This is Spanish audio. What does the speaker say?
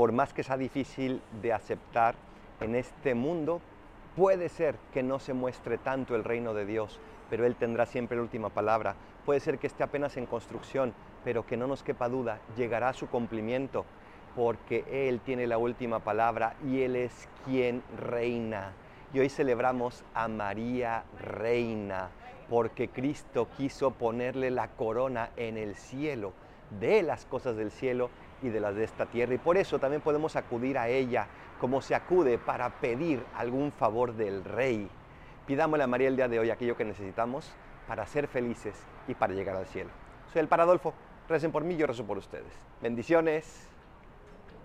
por más que sea difícil de aceptar en este mundo, puede ser que no se muestre tanto el reino de Dios, pero Él tendrá siempre la última palabra. Puede ser que esté apenas en construcción, pero que no nos quepa duda, llegará a su cumplimiento, porque Él tiene la última palabra y Él es quien reina. Y hoy celebramos a María Reina, porque Cristo quiso ponerle la corona en el cielo, de las cosas del cielo y de las de esta tierra. Y por eso también podemos acudir a ella como se acude para pedir algún favor del Rey. Pidámosle a María el día de hoy aquello que necesitamos para ser felices y para llegar al cielo. Soy el Paradolfo. Recen por mí, yo rezo por ustedes. Bendiciones.